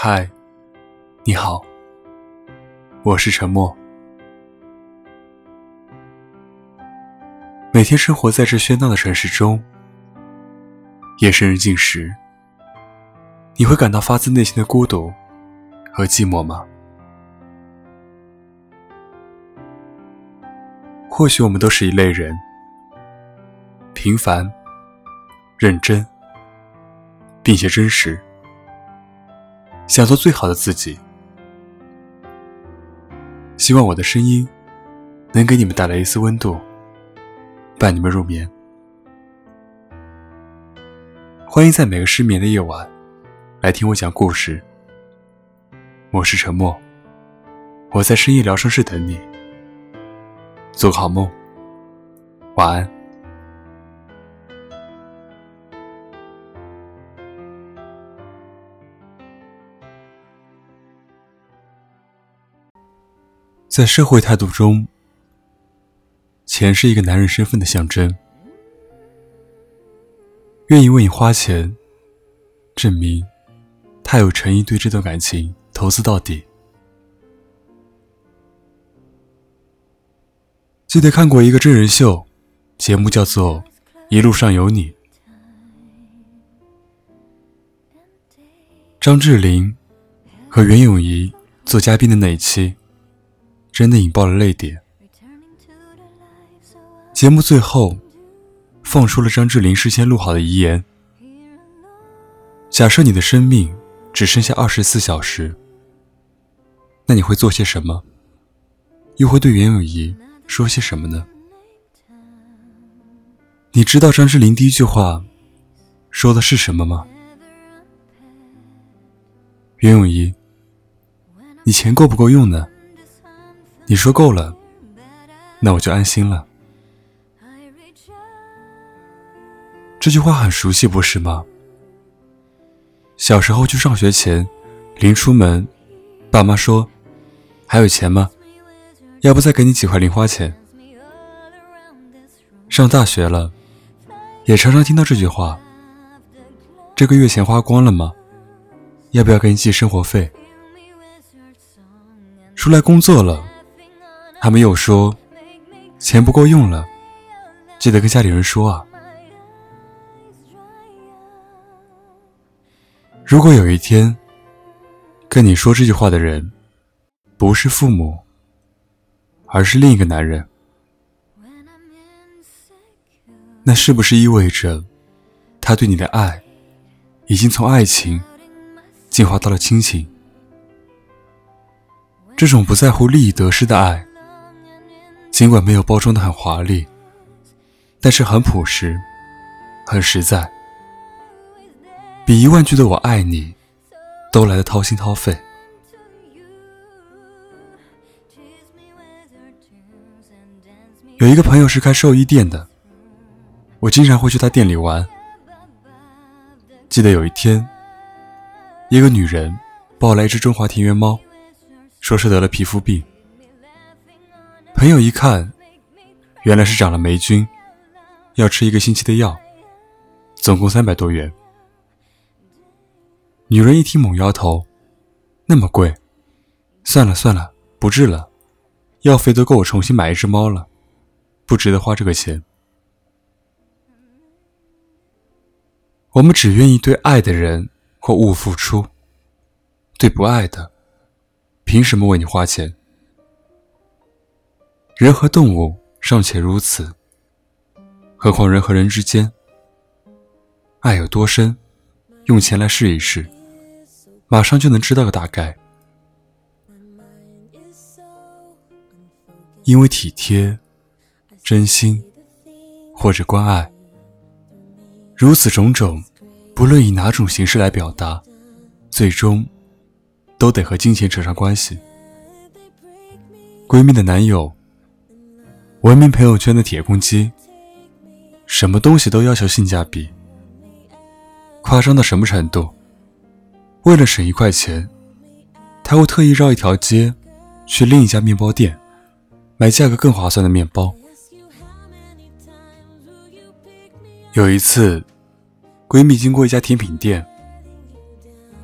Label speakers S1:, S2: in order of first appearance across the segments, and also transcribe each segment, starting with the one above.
S1: 嗨，你好，我是沉默。每天生活在这喧闹的城市中，夜深人静时，你会感到发自内心的孤独和寂寞吗？或许我们都是一类人，平凡、认真，并且真实，想做最好的自己。希望我的声音能给你们带来一丝温度。伴你们入眠。欢迎在每个失眠的夜晚来听我讲故事。我是沉默，我在深夜疗伤室等你。做个好梦，晚安。在社会态度中。钱是一个男人身份的象征，愿意为你花钱，证明他有诚意对这段感情投资到底。记得看过一个真人秀，节目叫做《一路上有你》，张智霖和袁咏仪做嘉宾的那一期，真的引爆了泪点。节目最后，放出了张智霖事先录好的遗言：假设你的生命只剩下二十四小时，那你会做些什么？又会对袁咏仪说些什么呢？你知道张智霖第一句话说的是什么吗？袁咏仪，你钱够不够用呢？你说够了，那我就安心了。这句话很熟悉，不是吗？小时候去上学前，临出门，爸妈说：“还有钱吗？要不再给你几块零花钱。”上大学了，也常常听到这句话：“这个月钱花光了吗？要不要给你寄生活费？”出来工作了，他们又说：“钱不够用了，记得跟家里人说啊。”如果有一天，跟你说这句话的人，不是父母，而是另一个男人，那是不是意味着，他对你的爱，已经从爱情，进化到了亲情？这种不在乎利益得失的爱，尽管没有包装的很华丽，但是很朴实，很实在。比一万句的“我爱你”都来的掏心掏肺。有一个朋友是开兽医店的，我经常会去他店里玩。记得有一天，一个女人抱来一只中华田园猫，说是得了皮肤病。朋友一看，原来是长了霉菌，要吃一个星期的药，总共三百多元。女人一听，猛摇头：“那么贵，算了算了，不治了。药费都够我重新买一只猫了，不值得花这个钱。”我们只愿意对爱的人或物付出，对不爱的，凭什么为你花钱？人和动物尚且如此，何况人和人之间？爱有多深，用钱来试一试。马上就能知道个大概，因为体贴、真心或者关爱，如此种种，不论以哪种形式来表达，最终都得和金钱扯上关系。闺蜜的男友，文明朋友圈的铁公鸡，什么东西都要求性价比，夸张到什么程度？为了省一块钱，他会特意绕一条街，去另一家面包店，买价格更划算的面包。有一次，闺蜜经过一家甜品店，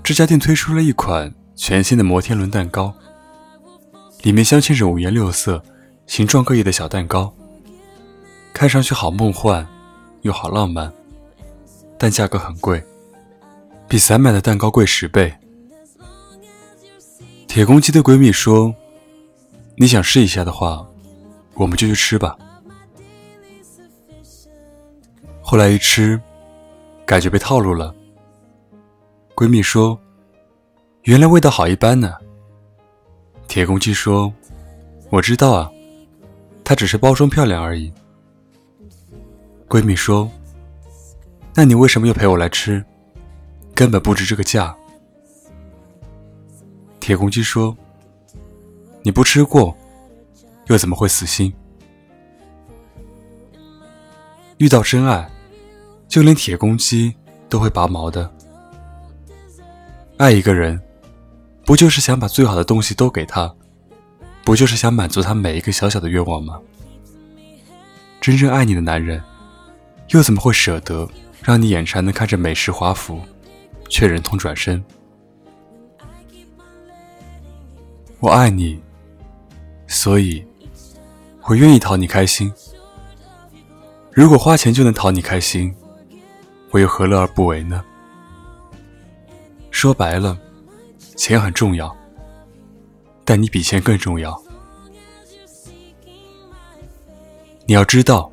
S1: 这家店推出了一款全新的摩天轮蛋糕，里面镶嵌着五颜六色、形状各异的小蛋糕，看上去好梦幻，又好浪漫，但价格很贵，比散买的蛋糕贵十倍。铁公鸡对闺蜜说：“你想试一下的话，我们就去吃吧。”后来一吃，感觉被套路了。闺蜜说：“原来味道好一般呢。”铁公鸡说：“我知道啊，它只是包装漂亮而已。”闺蜜说：“那你为什么又陪我来吃？根本不值这个价。”铁公鸡说：“你不吃过，又怎么会死心？遇到真爱，就连铁公鸡都会拔毛的。爱一个人，不就是想把最好的东西都给他？不就是想满足他每一个小小的愿望吗？真正爱你的男人，又怎么会舍得让你眼馋的看着美食华服，却忍痛转身？”我爱你，所以我愿意讨你开心。如果花钱就能讨你开心，我又何乐而不为呢？说白了，钱很重要，但你比钱更重要。你要知道，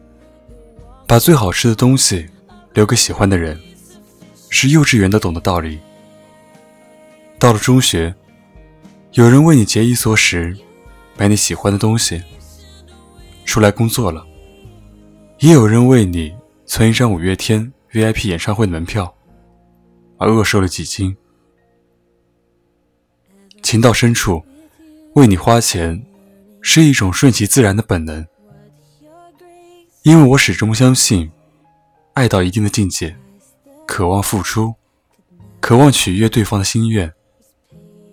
S1: 把最好吃的东西留给喜欢的人，是幼稚园都懂的道理。到了中学。有人为你节衣缩食，买你喜欢的东西。出来工作了，也有人为你存一张五月天 VIP 演唱会的门票，而饿瘦了几斤。情到深处，为你花钱是一种顺其自然的本能。因为我始终相信，爱到一定的境界，渴望付出，渴望取悦对方的心愿。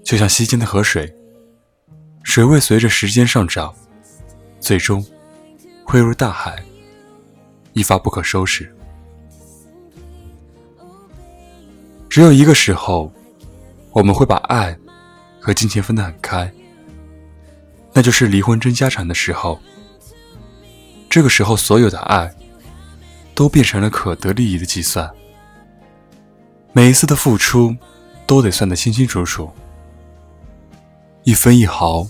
S1: 就像溪间的河水，水位随着时间上涨，最终汇入大海，一发不可收拾。只有一个时候，我们会把爱和金钱分得很开，那就是离婚争家产的时候。这个时候，所有的爱都变成了可得利益的计算，每一次的付出都得算得清清楚楚。一分一毫，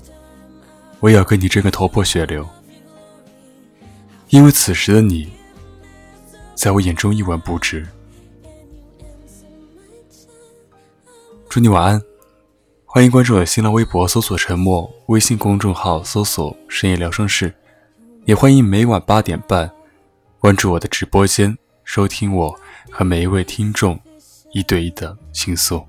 S1: 我也要跟你争个头破血流，因为此时的你，在我眼中一文不值。祝你晚安，欢迎关注我的新浪微博，搜索“沉默”，微信公众号搜索“深夜聊生室”，也欢迎每晚八点半关注我的直播间，收听我和每一位听众一对一的倾诉。